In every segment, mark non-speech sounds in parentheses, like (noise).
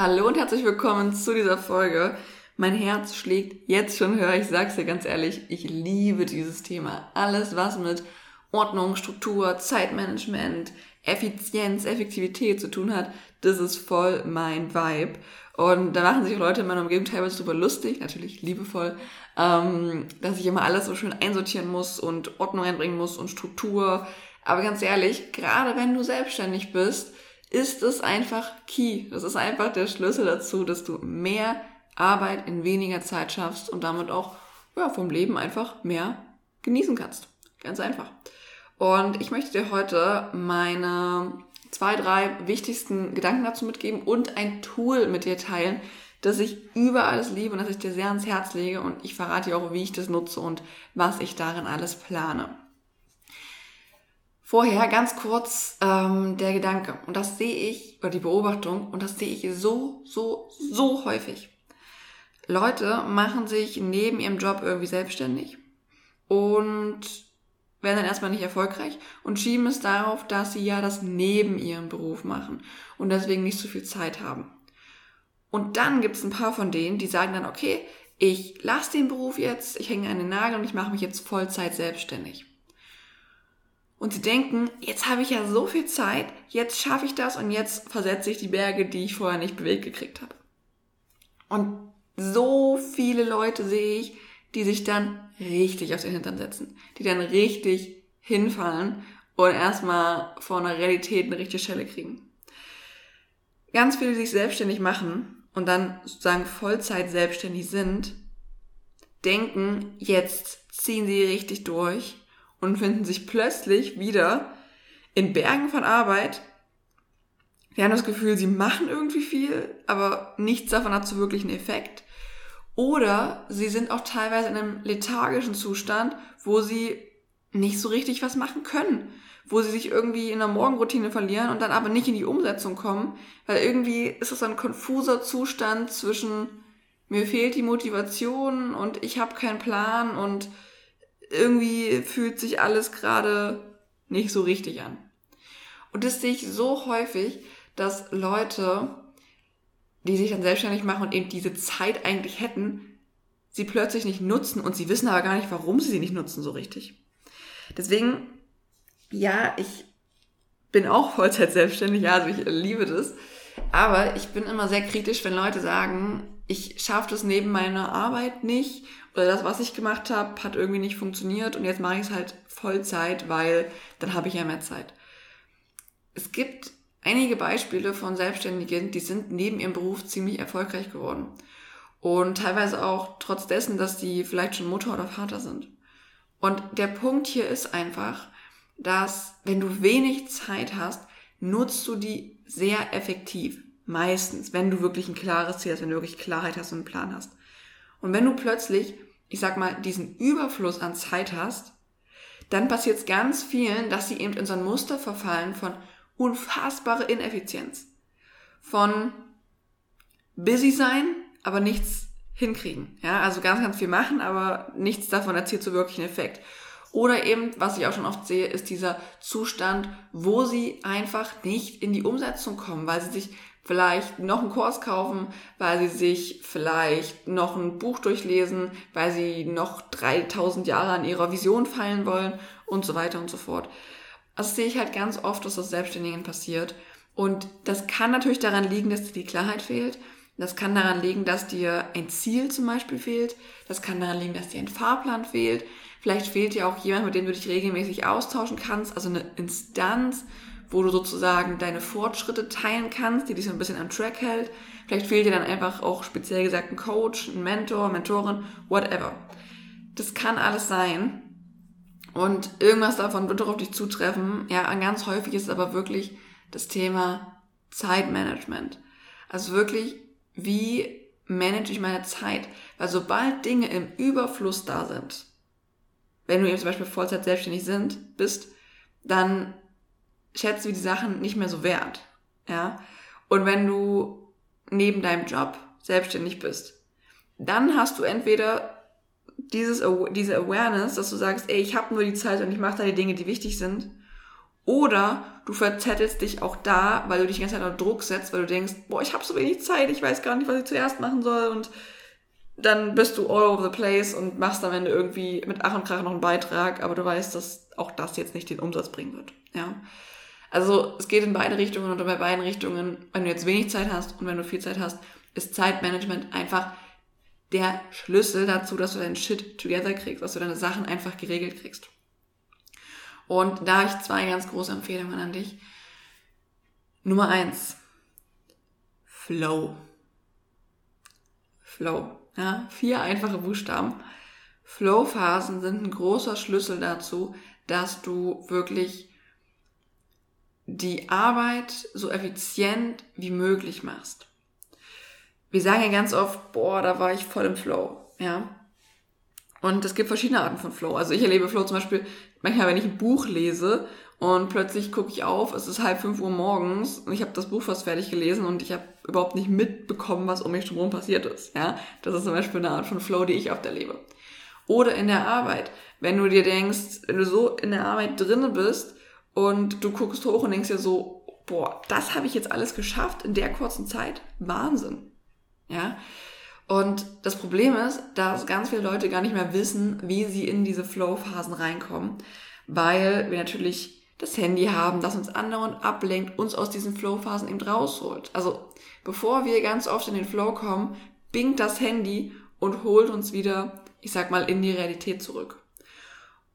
Hallo und herzlich willkommen zu dieser Folge. Mein Herz schlägt jetzt schon höher. Ich sag's dir ganz ehrlich, ich liebe dieses Thema. Alles, was mit Ordnung, Struktur, Zeitmanagement, Effizienz, Effektivität zu tun hat, das ist voll mein Vibe. Und da machen sich Leute in meiner Umgebung teilweise super lustig, natürlich liebevoll, ähm, dass ich immer alles so schön einsortieren muss und Ordnung einbringen muss und Struktur. Aber ganz ehrlich, gerade wenn du selbstständig bist, ist es einfach key. Das ist einfach der Schlüssel dazu, dass du mehr Arbeit in weniger Zeit schaffst und damit auch ja, vom Leben einfach mehr genießen kannst. Ganz einfach. Und ich möchte dir heute meine zwei, drei wichtigsten Gedanken dazu mitgeben und ein Tool mit dir teilen, das ich über alles liebe und das ich dir sehr ans Herz lege und ich verrate dir auch, wie ich das nutze und was ich darin alles plane. Vorher ganz kurz ähm, der Gedanke. Und das sehe ich, oder die Beobachtung, und das sehe ich so, so, so häufig. Leute machen sich neben ihrem Job irgendwie selbstständig und werden dann erstmal nicht erfolgreich und schieben es darauf, dass sie ja das neben ihrem Beruf machen und deswegen nicht so viel Zeit haben. Und dann gibt es ein paar von denen, die sagen dann, okay, ich lasse den Beruf jetzt, ich hänge an den Nagel und ich mache mich jetzt Vollzeit selbstständig. Und sie denken, jetzt habe ich ja so viel Zeit, jetzt schaffe ich das und jetzt versetze ich die Berge, die ich vorher nicht bewegt gekriegt habe. Und so viele Leute sehe ich, die sich dann richtig auf den Hintern setzen, die dann richtig hinfallen und erstmal vor einer Realität eine richtige Schelle kriegen. Ganz viele, die sich selbstständig machen und dann sozusagen Vollzeit selbstständig sind, denken, jetzt ziehen sie richtig durch und finden sich plötzlich wieder in Bergen von Arbeit. Wir haben das Gefühl, sie machen irgendwie viel, aber nichts davon hat so wirklich einen Effekt. Oder sie sind auch teilweise in einem lethargischen Zustand, wo sie nicht so richtig was machen können, wo sie sich irgendwie in der Morgenroutine verlieren und dann aber nicht in die Umsetzung kommen, weil irgendwie ist es ein konfuser Zustand zwischen mir fehlt die Motivation und ich habe keinen Plan und irgendwie fühlt sich alles gerade nicht so richtig an. Und das sehe ich so häufig, dass Leute, die sich dann selbstständig machen und eben diese Zeit eigentlich hätten, sie plötzlich nicht nutzen und sie wissen aber gar nicht, warum sie sie nicht nutzen so richtig. Deswegen, ja, ich bin auch Vollzeit selbstständig, also ich liebe das. Aber ich bin immer sehr kritisch, wenn Leute sagen, ich schaffe das neben meiner Arbeit nicht oder das, was ich gemacht habe, hat irgendwie nicht funktioniert und jetzt mache ich es halt Vollzeit, weil dann habe ich ja mehr Zeit. Es gibt einige Beispiele von Selbstständigen, die sind neben ihrem Beruf ziemlich erfolgreich geworden. Und teilweise auch trotz dessen, dass die vielleicht schon Mutter oder Vater sind. Und der Punkt hier ist einfach, dass wenn du wenig Zeit hast, nutzt du die sehr effektiv. Meistens, wenn du wirklich ein klares Ziel hast, wenn du wirklich Klarheit hast und einen Plan hast. Und wenn du plötzlich, ich sag mal, diesen Überfluss an Zeit hast, dann passiert es ganz vielen, dass sie eben in so ein Muster verfallen von unfassbare Ineffizienz. Von busy sein, aber nichts hinkriegen. Ja, also ganz, ganz viel machen, aber nichts davon erzielt so wirklich einen Effekt. Oder eben, was ich auch schon oft sehe, ist dieser Zustand, wo sie einfach nicht in die Umsetzung kommen, weil sie sich vielleicht noch einen Kurs kaufen, weil sie sich vielleicht noch ein Buch durchlesen, weil sie noch 3000 Jahre an ihrer Vision feilen wollen und so weiter und so fort. Also sehe ich halt ganz oft, dass das Selbstständigen passiert. Und das kann natürlich daran liegen, dass dir die Klarheit fehlt. Das kann daran liegen, dass dir ein Ziel zum Beispiel fehlt. Das kann daran liegen, dass dir ein Fahrplan fehlt. Vielleicht fehlt dir auch jemand, mit dem du dich regelmäßig austauschen kannst, also eine Instanz, wo du sozusagen deine Fortschritte teilen kannst, die dich so ein bisschen am Track hält. Vielleicht fehlt dir dann einfach auch speziell gesagt ein Coach, ein Mentor, Mentorin, whatever. Das kann alles sein. Und irgendwas davon wird doch auf dich zutreffen. Ja, ganz häufig ist aber wirklich das Thema Zeitmanagement. Also wirklich, wie manage ich meine Zeit? Weil sobald Dinge im Überfluss da sind, wenn du eben zum Beispiel Vollzeit selbstständig sind, bist, dann schätzt du die Sachen nicht mehr so wert. Ja. Und wenn du neben deinem Job selbstständig bist, dann hast du entweder dieses, diese Awareness, dass du sagst, ey, ich habe nur die Zeit und ich mache da die Dinge, die wichtig sind. Oder du verzettelst dich auch da, weil du dich die ganze Zeit unter Druck setzt, weil du denkst, boah, ich habe so wenig Zeit, ich weiß gar nicht, was ich zuerst machen soll und dann bist du all over the place und machst am Ende irgendwie mit Ach und Krach noch einen Beitrag, aber du weißt, dass auch das jetzt nicht den Umsatz bringen wird. Ja. Also es geht in beide Richtungen und bei beiden Richtungen, wenn du jetzt wenig Zeit hast und wenn du viel Zeit hast, ist Zeitmanagement einfach der Schlüssel dazu, dass du deinen Shit together kriegst, dass du deine Sachen einfach geregelt kriegst. Und da habe ich zwei ganz große Empfehlungen an dich. Nummer eins. Flow. Flow. Ja, vier einfache Buchstaben. Flow-Phasen sind ein großer Schlüssel dazu, dass du wirklich die Arbeit so effizient wie möglich machst. Wir sagen ja ganz oft, boah, da war ich voll im Flow, ja. Und es gibt verschiedene Arten von Flow. Also ich erlebe Flow zum Beispiel manchmal, wenn ich ein Buch lese und plötzlich gucke ich auf, es ist halb fünf Uhr morgens und ich habe das Buch fast fertig gelesen und ich habe überhaupt nicht mitbekommen, was um mich herum passiert ist. Ja, das ist zum Beispiel eine Art von Flow, die ich oft erlebe. Oder in der Arbeit, wenn du dir denkst, wenn du so in der Arbeit drinne bist und du guckst hoch und denkst dir so, boah, das habe ich jetzt alles geschafft in der kurzen Zeit, Wahnsinn. Ja, und das Problem ist, dass ganz viele Leute gar nicht mehr wissen, wie sie in diese Flow-Phasen reinkommen, weil wir natürlich das Handy haben, das uns andauernd ablenkt, uns aus diesen Flow-Phasen eben rausholt. Also bevor wir ganz oft in den Flow kommen, bingt das Handy und holt uns wieder, ich sag mal, in die Realität zurück.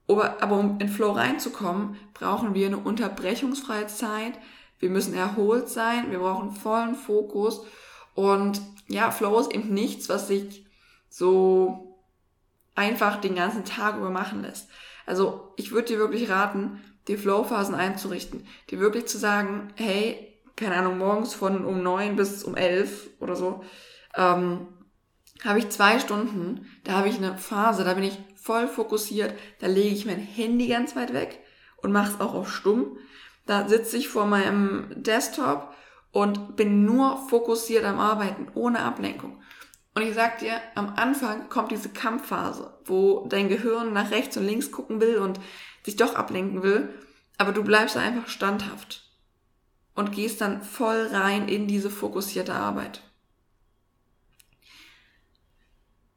Aber, um in Flow reinzukommen, brauchen wir eine unterbrechungsfreie Zeit. Wir müssen erholt sein, wir brauchen vollen Fokus und ja, Flow ist eben nichts, was sich so einfach den ganzen Tag über machen lässt. Also ich würde dir wirklich raten, die Flow-Phasen einzurichten, dir wirklich zu sagen, hey, keine Ahnung, morgens von um neun bis um elf oder so, ähm, habe ich zwei Stunden, da habe ich eine Phase, da bin ich voll fokussiert, da lege ich mein Handy ganz weit weg und mache es auch auf stumm. Da sitze ich vor meinem Desktop und bin nur fokussiert am Arbeiten, ohne Ablenkung. Und ich sag dir, am Anfang kommt diese Kampfphase, wo dein Gehirn nach rechts und links gucken will und sich doch ablenken will, aber du bleibst einfach standhaft und gehst dann voll rein in diese fokussierte Arbeit.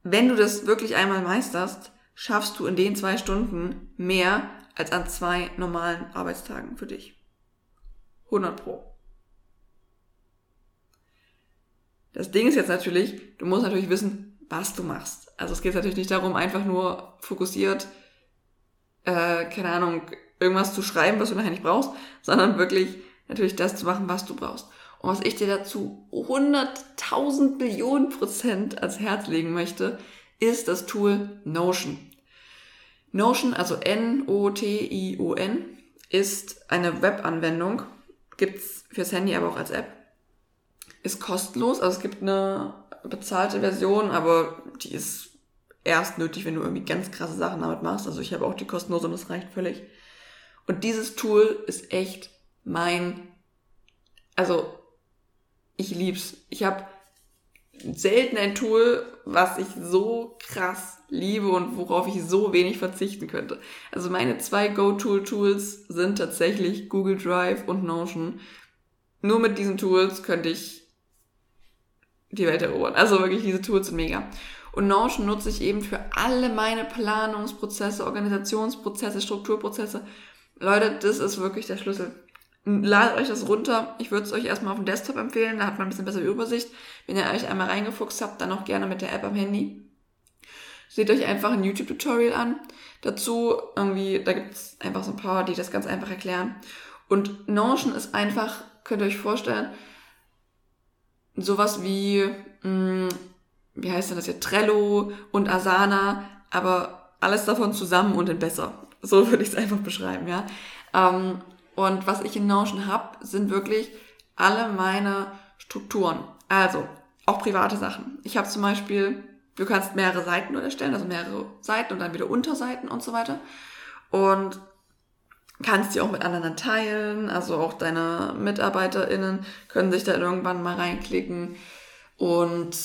Wenn du das wirklich einmal meisterst, schaffst du in den zwei Stunden mehr als an zwei normalen Arbeitstagen für dich. 100 Pro. Das Ding ist jetzt natürlich, du musst natürlich wissen, was du machst. Also es geht natürlich nicht darum, einfach nur fokussiert, äh, keine Ahnung, irgendwas zu schreiben, was du nachher nicht brauchst, sondern wirklich natürlich das zu machen, was du brauchst. Und was ich dir dazu 100.000 Millionen Prozent ans Herz legen möchte, ist das Tool Notion. Notion, also N-O-T-I-O-N, ist eine Webanwendung, gibt's fürs Handy aber auch als App ist kostenlos. Also es gibt eine bezahlte Version, aber die ist erst nötig, wenn du irgendwie ganz krasse Sachen damit machst. Also ich habe auch die kostenlose und das reicht völlig. Und dieses Tool ist echt mein, also ich lieb's. Ich habe selten ein Tool, was ich so krass liebe und worauf ich so wenig verzichten könnte. Also meine zwei Go-To-Tools sind tatsächlich Google Drive und Notion. Nur mit diesen Tools könnte ich die Welt erobern. Also wirklich, diese Tools sind mega. Und Notion nutze ich eben für alle meine Planungsprozesse, Organisationsprozesse, Strukturprozesse. Leute, das ist wirklich der Schlüssel. Ladet euch das runter. Ich würde es euch erstmal auf dem Desktop empfehlen, da hat man ein bisschen bessere Übersicht. Wenn ihr euch einmal reingefuchst habt, dann auch gerne mit der App am Handy. Seht euch einfach ein YouTube-Tutorial an. Dazu irgendwie, da gibt es einfach so ein paar, die das ganz einfach erklären. Und Notion ist einfach, könnt ihr euch vorstellen, sowas wie, mh, mm, wie heißt denn das hier, Trello und Asana, aber alles davon zusammen und in besser. So (laughs) würde ich es einfach beschreiben, ja. Ähm, und was ich in Notion habe, sind wirklich alle meine Strukturen. Also auch private Sachen. Ich habe zum Beispiel, du kannst mehrere Seiten erstellen, also mehrere Seiten und dann wieder Unterseiten und so weiter. Und kannst die auch mit anderen teilen, also auch deine MitarbeiterInnen können sich da irgendwann mal reinklicken. Und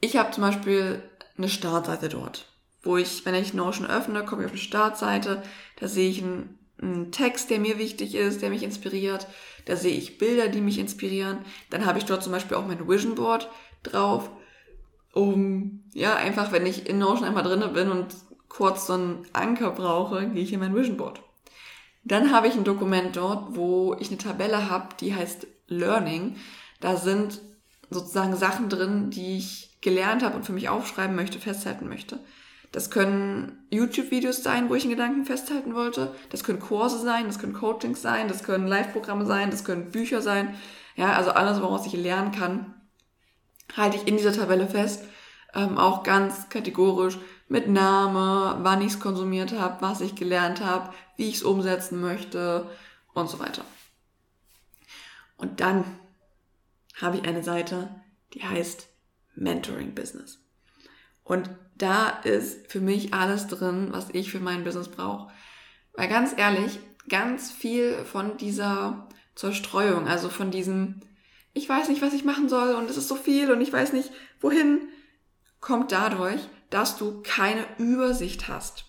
ich habe zum Beispiel eine Startseite dort, wo ich, wenn ich Notion öffne, komme ich auf eine Startseite, da sehe ich ein, einen Text, der mir wichtig ist, der mich inspiriert. Da sehe ich Bilder, die mich inspirieren. Dann habe ich dort zum Beispiel auch mein Vision Board drauf, um, ja, einfach, wenn ich in Notion einmal drinne bin und kurz so einen Anker brauche, gehe ich in mein Vision Board. Dann habe ich ein Dokument dort, wo ich eine Tabelle habe, die heißt Learning. Da sind sozusagen Sachen drin, die ich gelernt habe und für mich aufschreiben möchte, festhalten möchte. Das können YouTube-Videos sein, wo ich einen Gedanken festhalten wollte. Das können Kurse sein, das können Coachings sein, das können Live-Programme sein, das können Bücher sein. Ja, also alles, woraus ich lernen kann, halte ich in dieser Tabelle fest. Ähm, auch ganz kategorisch mit Name, wann ich es konsumiert habe, was ich gelernt habe, wie ich es umsetzen möchte und so weiter. Und dann habe ich eine Seite, die heißt Mentoring Business. Und da ist für mich alles drin, was ich für mein Business brauche. Weil ganz ehrlich, ganz viel von dieser Zerstreuung, also von diesem, ich weiß nicht, was ich machen soll und es ist so viel und ich weiß nicht, wohin, kommt dadurch, dass du keine Übersicht hast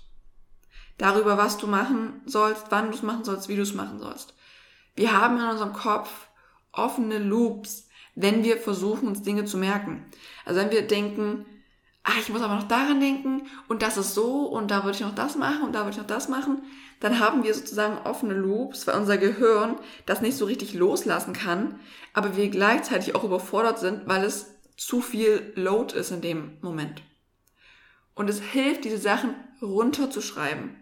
darüber, was du machen sollst, wann du es machen sollst, wie du es machen sollst. Wir haben in unserem Kopf offene Loops, wenn wir versuchen, uns Dinge zu merken. Also wenn wir denken, ah, ich muss aber noch daran denken und das ist so und da würde ich noch das machen und da würde ich noch das machen, dann haben wir sozusagen offene Loops, weil unser Gehirn das nicht so richtig loslassen kann, aber wir gleichzeitig auch überfordert sind, weil es zu viel Load ist in dem Moment. Und es hilft, diese Sachen runterzuschreiben.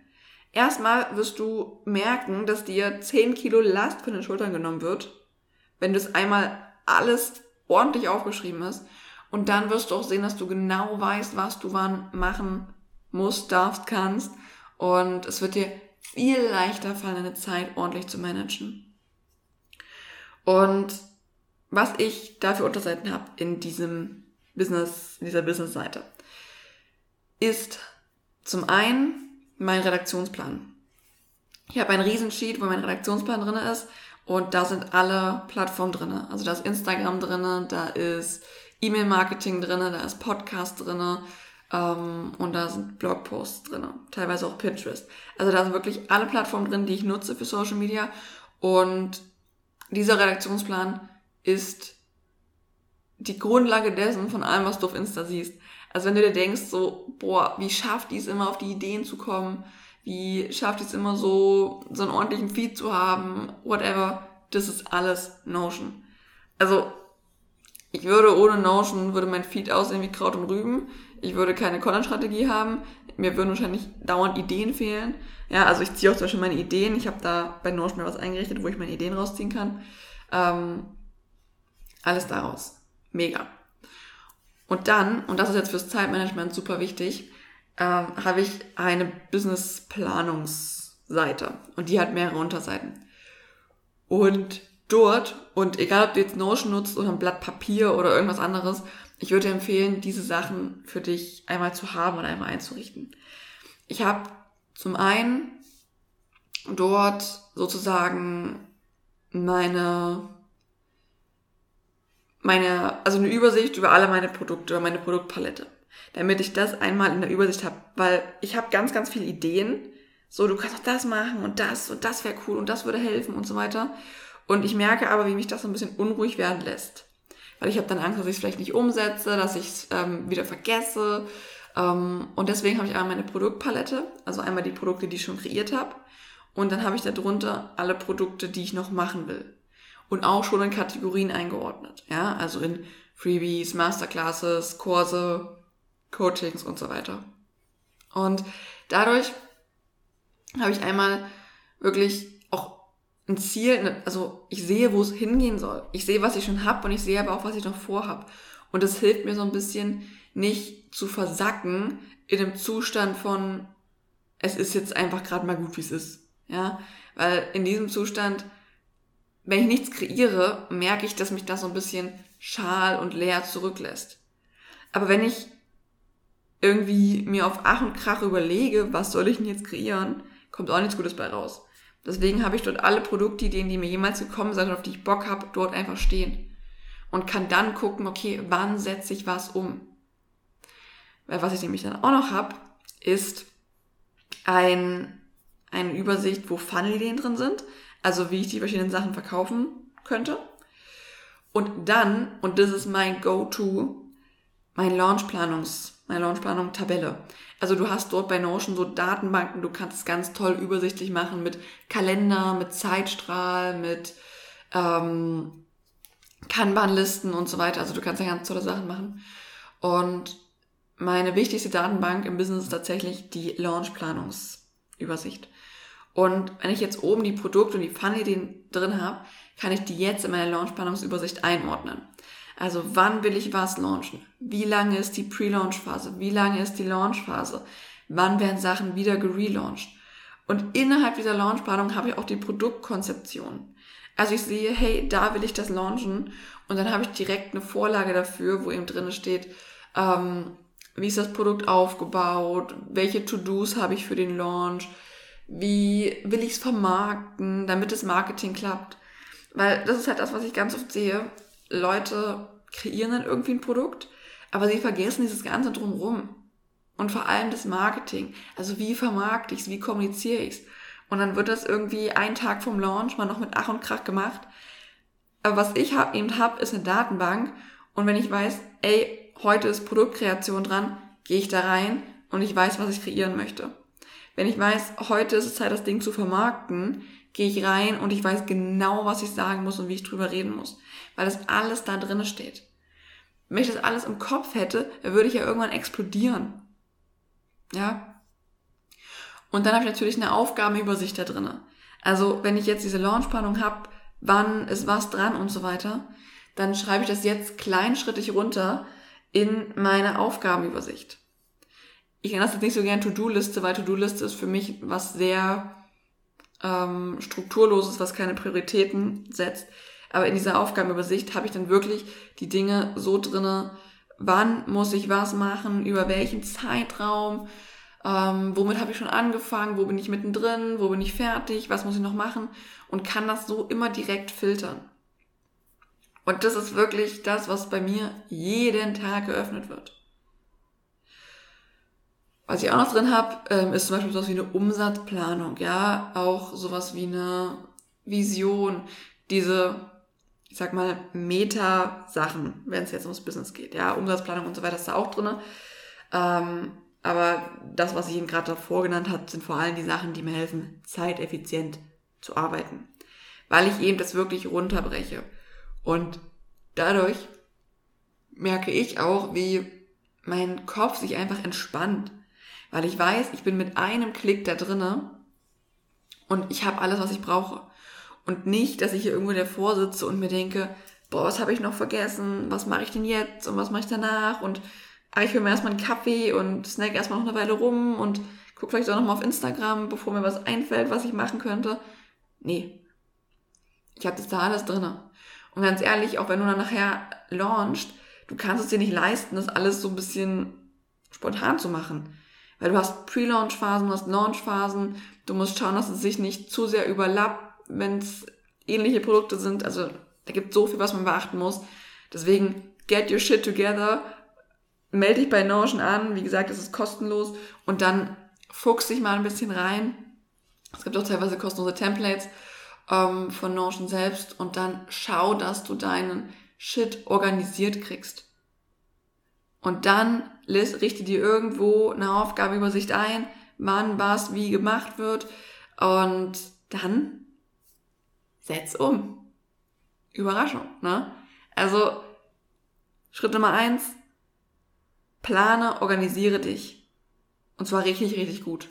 Erstmal wirst du merken, dass dir 10 Kilo Last von den Schultern genommen wird, wenn du es einmal alles ordentlich aufgeschrieben hast. Und dann wirst du auch sehen, dass du genau weißt, was du wann machen musst, darfst, kannst. Und es wird dir viel leichter fallen, deine Zeit ordentlich zu managen. Und was ich dafür Unterseiten habe in diesem Business, in dieser Business-Seite, ist zum einen mein Redaktionsplan. Ich habe einen Riesensheet, wo mein Redaktionsplan drin ist und da sind alle Plattformen drin. Also da ist Instagram drin, da ist E-Mail-Marketing drin, da ist Podcast drin ähm, und da sind Blogposts drin, teilweise auch Pinterest. Also da sind wirklich alle Plattformen drin, die ich nutze für Social Media und dieser Redaktionsplan ist die Grundlage dessen von allem, was du auf Insta siehst. Also wenn du dir denkst, so, boah, wie schafft die es immer auf die Ideen zu kommen? Wie schafft die es immer so, so einen ordentlichen Feed zu haben? Whatever. Das ist alles Notion. Also, ich würde ohne Notion, würde mein Feed aussehen wie Kraut und Rüben. Ich würde keine Content-Strategie haben. Mir würden wahrscheinlich dauernd Ideen fehlen. Ja, also ich ziehe auch zum Beispiel meine Ideen. Ich habe da bei Notion mir was eingerichtet, wo ich meine Ideen rausziehen kann. Ähm, alles daraus. Mega. Und dann, und das ist jetzt fürs Zeitmanagement super wichtig, äh, habe ich eine Business-Planungsseite. Und die hat mehrere Unterseiten. Und dort, und egal ob du jetzt Notion nutzt oder ein Blatt Papier oder irgendwas anderes, ich würde empfehlen, diese Sachen für dich einmal zu haben und einmal einzurichten. Ich habe zum einen dort sozusagen meine meine, also eine Übersicht über alle meine Produkte, über meine Produktpalette. Damit ich das einmal in der Übersicht habe. Weil ich habe ganz, ganz viele Ideen. So, du kannst auch das machen und das und das wäre cool und das würde helfen und so weiter. Und ich merke aber, wie mich das so ein bisschen unruhig werden lässt. Weil ich habe dann Angst, dass ich es vielleicht nicht umsetze, dass ich es ähm, wieder vergesse. Ähm, und deswegen habe ich einmal meine Produktpalette, also einmal die Produkte, die ich schon kreiert habe. Und dann habe ich darunter alle Produkte, die ich noch machen will und auch schon in Kategorien eingeordnet. Ja, also in Freebies, Masterclasses, Kurse, Coachings und so weiter. Und dadurch habe ich einmal wirklich ein Ziel, also ich sehe, wo es hingehen soll. Ich sehe, was ich schon habe und ich sehe aber auch, was ich noch vorhab. Und das hilft mir so ein bisschen, nicht zu versacken in einem Zustand von, es ist jetzt einfach gerade mal gut, wie es ist. Ja, weil in diesem Zustand wenn ich nichts kreiere, merke ich, dass mich das so ein bisschen schal und leer zurücklässt. Aber wenn ich irgendwie mir auf Ach und Krach überlege, was soll ich denn jetzt kreieren, kommt auch nichts Gutes bei raus. Deswegen habe ich dort alle Produktideen, die mir jemals gekommen sind auf die ich Bock habe, dort einfach stehen. Und kann dann gucken, okay, wann setze ich was um. Weil was ich nämlich dann auch noch habe, ist ein eine Übersicht, wo Funnel-Ideen drin sind, also wie ich die verschiedenen Sachen verkaufen könnte. Und dann, und das ist mein Go-To, mein Launchplanungs, meine Launchplanung Tabelle. Also du hast dort bei Notion so Datenbanken, du kannst es ganz toll übersichtlich machen mit Kalender, mit Zeitstrahl, mit ähm, Kanban-Listen und so weiter. Also du kannst ja ganz tolle Sachen machen. Und meine wichtigste Datenbank im Business ist tatsächlich die Launchplanungsübersicht. Und wenn ich jetzt oben die Produkte und die Fun-Ideen drin habe, kann ich die jetzt in meine Launchplanungsübersicht einordnen. Also wann will ich was launchen? Wie lange ist die Pre-Launch-Phase? Wie lange ist die Launch-Phase? Wann werden Sachen wieder gelauncht? Und innerhalb dieser Launchplanung habe ich auch die Produktkonzeption. Also ich sehe, hey, da will ich das launchen und dann habe ich direkt eine Vorlage dafür, wo eben drin steht, ähm, wie ist das Produkt aufgebaut, welche To-Dos habe ich für den Launch, wie will ich es vermarkten, damit das Marketing klappt. Weil das ist halt das, was ich ganz oft sehe. Leute kreieren dann irgendwie ein Produkt, aber sie vergessen dieses Ganze drumherum. Und vor allem das Marketing. Also wie vermarkte ich es, wie kommuniziere ich es. Und dann wird das irgendwie einen Tag vom Launch mal noch mit Ach und Krach gemacht. Aber was ich hab, eben habe, ist eine Datenbank. Und wenn ich weiß, ey, heute ist Produktkreation dran, gehe ich da rein und ich weiß, was ich kreieren möchte. Wenn ich weiß, heute ist es Zeit, das Ding zu vermarkten, gehe ich rein und ich weiß genau, was ich sagen muss und wie ich drüber reden muss. Weil das alles da drinne steht. Wenn ich das alles im Kopf hätte, würde ich ja irgendwann explodieren. Ja? Und dann habe ich natürlich eine Aufgabenübersicht da drinne. Also wenn ich jetzt diese Launchplanung habe, wann ist was dran und so weiter, dann schreibe ich das jetzt kleinschrittig runter in meine Aufgabenübersicht. Ich nenne das jetzt nicht so gern To-Do-Liste, weil To-Do-Liste ist für mich was sehr ähm, strukturloses, was keine Prioritäten setzt. Aber in dieser Aufgabenübersicht habe ich dann wirklich die Dinge so drinne, wann muss ich was machen, über welchen Zeitraum, ähm, womit habe ich schon angefangen, wo bin ich mittendrin, wo bin ich fertig, was muss ich noch machen und kann das so immer direkt filtern. Und das ist wirklich das, was bei mir jeden Tag geöffnet wird. Was ich auch noch drin habe, ähm, ist zum Beispiel sowas wie eine Umsatzplanung, ja, auch sowas wie eine Vision, diese, ich sag mal, Meta-Sachen, wenn es jetzt ums Business geht, ja, Umsatzplanung und so weiter ist da auch drin. Ähm, aber das, was ich Ihnen gerade davor genannt habe, sind vor allem die Sachen, die mir helfen, zeiteffizient zu arbeiten. Weil ich eben das wirklich runterbreche. Und dadurch merke ich auch, wie mein Kopf sich einfach entspannt. Weil ich weiß, ich bin mit einem Klick da drinne und ich habe alles, was ich brauche. Und nicht, dass ich hier irgendwo davor sitze und mir denke, boah, was habe ich noch vergessen? Was mache ich denn jetzt? Und was mache ich danach? Und aber ich hole mir erstmal einen Kaffee und snack erstmal noch eine Weile rum und gucke vielleicht auch nochmal auf Instagram, bevor mir was einfällt, was ich machen könnte. Nee. Ich habe das da alles drinne. Und ganz ehrlich, auch wenn du dann nachher launchst, du kannst es dir nicht leisten, das alles so ein bisschen spontan zu machen. Weil du hast Pre-Launch-Phasen, du hast Launch-Phasen, du musst schauen, dass es sich nicht zu sehr überlappt, wenn es ähnliche Produkte sind. Also da gibt so viel, was man beachten muss. Deswegen get your shit together melde dich bei Notion an. Wie gesagt, es ist kostenlos. Und dann fuchs dich mal ein bisschen rein. Es gibt auch teilweise kostenlose Templates ähm, von Notion selbst. Und dann schau, dass du deinen Shit organisiert kriegst. Und dann richte dir irgendwo eine Aufgabeübersicht ein, wann was wie gemacht wird. Und dann setz um. Überraschung, ne? Also, Schritt Nummer eins, Plane, organisiere dich. Und zwar richtig, richtig gut.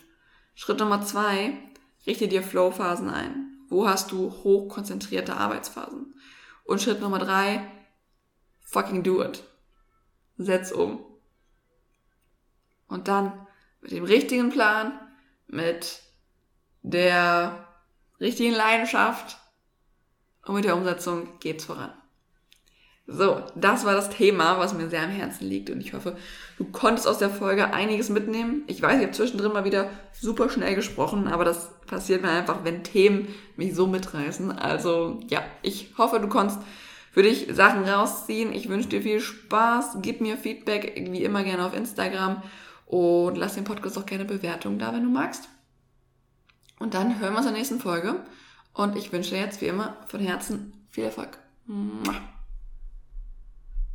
Schritt Nummer zwei, richte dir Flow-Phasen ein. Wo hast du hochkonzentrierte Arbeitsphasen? Und Schritt Nummer drei, fucking do it. Setz um. Und dann mit dem richtigen Plan, mit der richtigen Leidenschaft und mit der Umsetzung geht's voran. So, das war das Thema, was mir sehr am Herzen liegt und ich hoffe, du konntest aus der Folge einiges mitnehmen. Ich weiß, ich habe zwischendrin mal wieder super schnell gesprochen, aber das passiert mir einfach, wenn Themen mich so mitreißen. Also ja, ich hoffe, du konntest für dich Sachen rausziehen. Ich wünsche dir viel Spaß. Gib mir Feedback wie immer gerne auf Instagram und lass den Podcast auch gerne Bewertung da, wenn du magst. Und dann hören wir uns in der nächsten Folge. Und ich wünsche dir jetzt wie immer von Herzen viel Erfolg. Mua.